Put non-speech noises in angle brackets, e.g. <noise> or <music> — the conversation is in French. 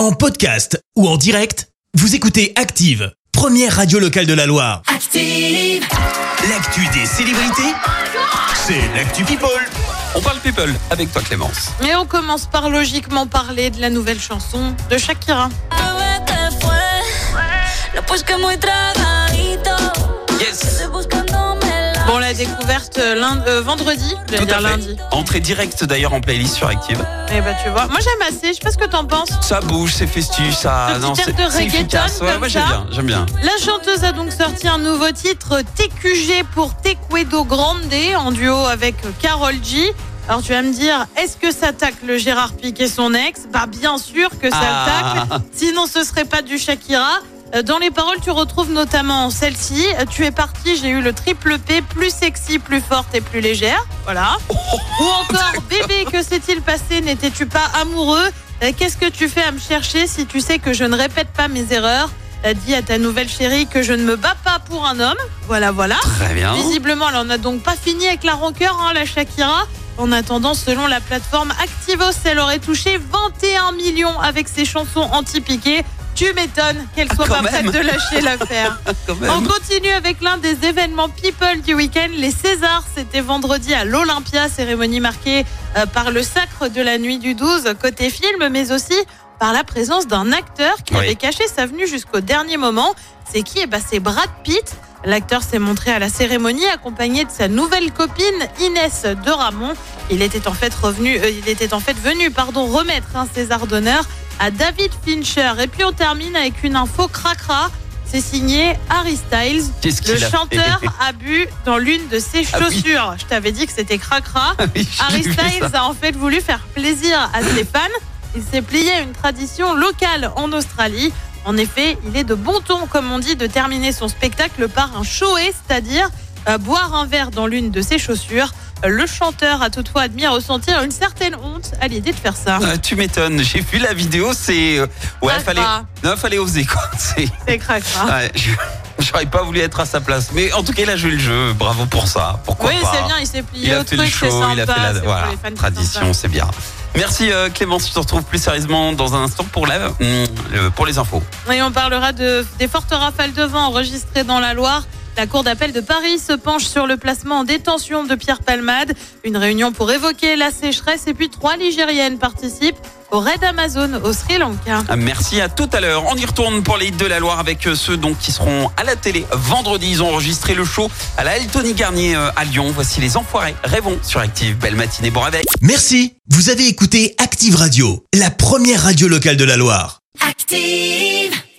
En podcast ou en direct, vous écoutez Active, première radio locale de la Loire. Active. L'actu des célébrités, c'est l'actu People. On parle people avec toi Clémence. Et on commence par logiquement parler de la nouvelle chanson de Shakira. Bon, la découverte euh, lundi, euh, vendredi, je vais Tout dire lundi. Entrée directe d'ailleurs en playlist sur Active. Et bah tu vois, moi j'aime assez, je sais pas ce que t'en penses. Ça bouge, c'est festif, ça. Ce c'est de reggaeton. Ouais, moi j'aime bien, j'aime bien. La chanteuse a donc sorti un nouveau titre, TQG pour Tequedo Grande, en duo avec Carol G. Alors tu vas me dire, est-ce que ça tacle le Gérard Piqué son ex? Bah bien sûr que ça Ah. le tacle, sinon ce serait pas du Shakira. Euh, Dans les paroles, tu retrouves notamment celle-ci. Euh, Tu es parti, j'ai eu le triple P, plus sexy, plus forte et plus légère. Voilà. <laughs> Ou encore, bébé, que s'est-il passé? N'étais-tu pas amoureux? Euh, Qu'est-ce que tu fais à me chercher si tu sais que je ne répète pas mes erreurs? Dis à ta nouvelle chérie que je ne me bats pas pour un homme. Voilà, voilà. Très bien. Visiblement, elle en a donc pas fini avec la rancœur, hein, la Shakira. En attendant, selon la plateforme Activos, elle aurait touché 21 millions avec ses chansons anti-piquées. Tu m'étonnes qu'elle soit Quand pas même. prête de lâcher l'affaire. <laughs> Quand On continue avec l'un des événements people du week-end, les Césars. C'était vendredi à l'Olympia, cérémonie marquée euh, par le sacre de la nuit du 12 côté film, mais aussi par la présence d'un acteur qui Oui. avait caché sa venue jusqu'au dernier moment. C'est qui? Eh ben, c'est Brad Pitt. L'acteur s'est montré à la cérémonie accompagné de sa nouvelle copine Inès de Ramon. Il était en fait revenu, euh, il était en fait venu, pardon, remettre un César d'honneur à David Fincher. Et puis on termine avec une info cracra. C'est signé Harry Styles. Qu'est-ce Le a chanteur a bu dans l'une de ses Ah oui. chaussures. Je t'avais dit que c'était cracra. Ah oui, Harry Styles a en fait voulu faire plaisir à ses fans. Il s'est plié à une tradition locale en Australie. En effet, il est de bon ton, comme on dit, de terminer son spectacle par un shoé, c'est-à-dire boire un verre dans l'une de ses chaussures. Le chanteur a toutefois admis ressentir une certaine honte à l'idée de faire ça. Ah, tu m'étonnes, j'ai vu la vidéo, c'est. euh, Ouais, Cracra. fallait. Non, fallait oser quoi. <laughs> C'est. Ouais, je- J'aurais pas voulu être à sa place. Mais en tout cas, il a joué le jeu. Bravo pour ça. Pourquoi Oui, c'est bien, il s'est plié Il a fait truc, c'est show, sympa. il a fait la voilà, tradition, c'est bien. Merci euh, Clémence, je te retrouve plus sérieusement dans un instant pour, la, euh, pour les infos. Et on parlera de, des fortes rafales de vent enregistrées dans la Loire. La Cour d'appel de Paris se penche sur le placement en détention de Pierre Palmade. Une réunion pour évoquer la sécheresse et puis trois Ligériennes participent au raid Amazon au Sri Lanka. Ah, Merci à tout à l'heure. On y retourne pour les hits de la Loire avec euh, ceux donc qui seront à la télé vendredi. Ils ont enregistré le show à la Eltony Garnier euh, à Lyon. Voici les Enfoirés. Rêvons sur Active. Belle matinée, bon réveil. Merci, vous avez écouté Active Radio, la première radio locale de la Loire. Active.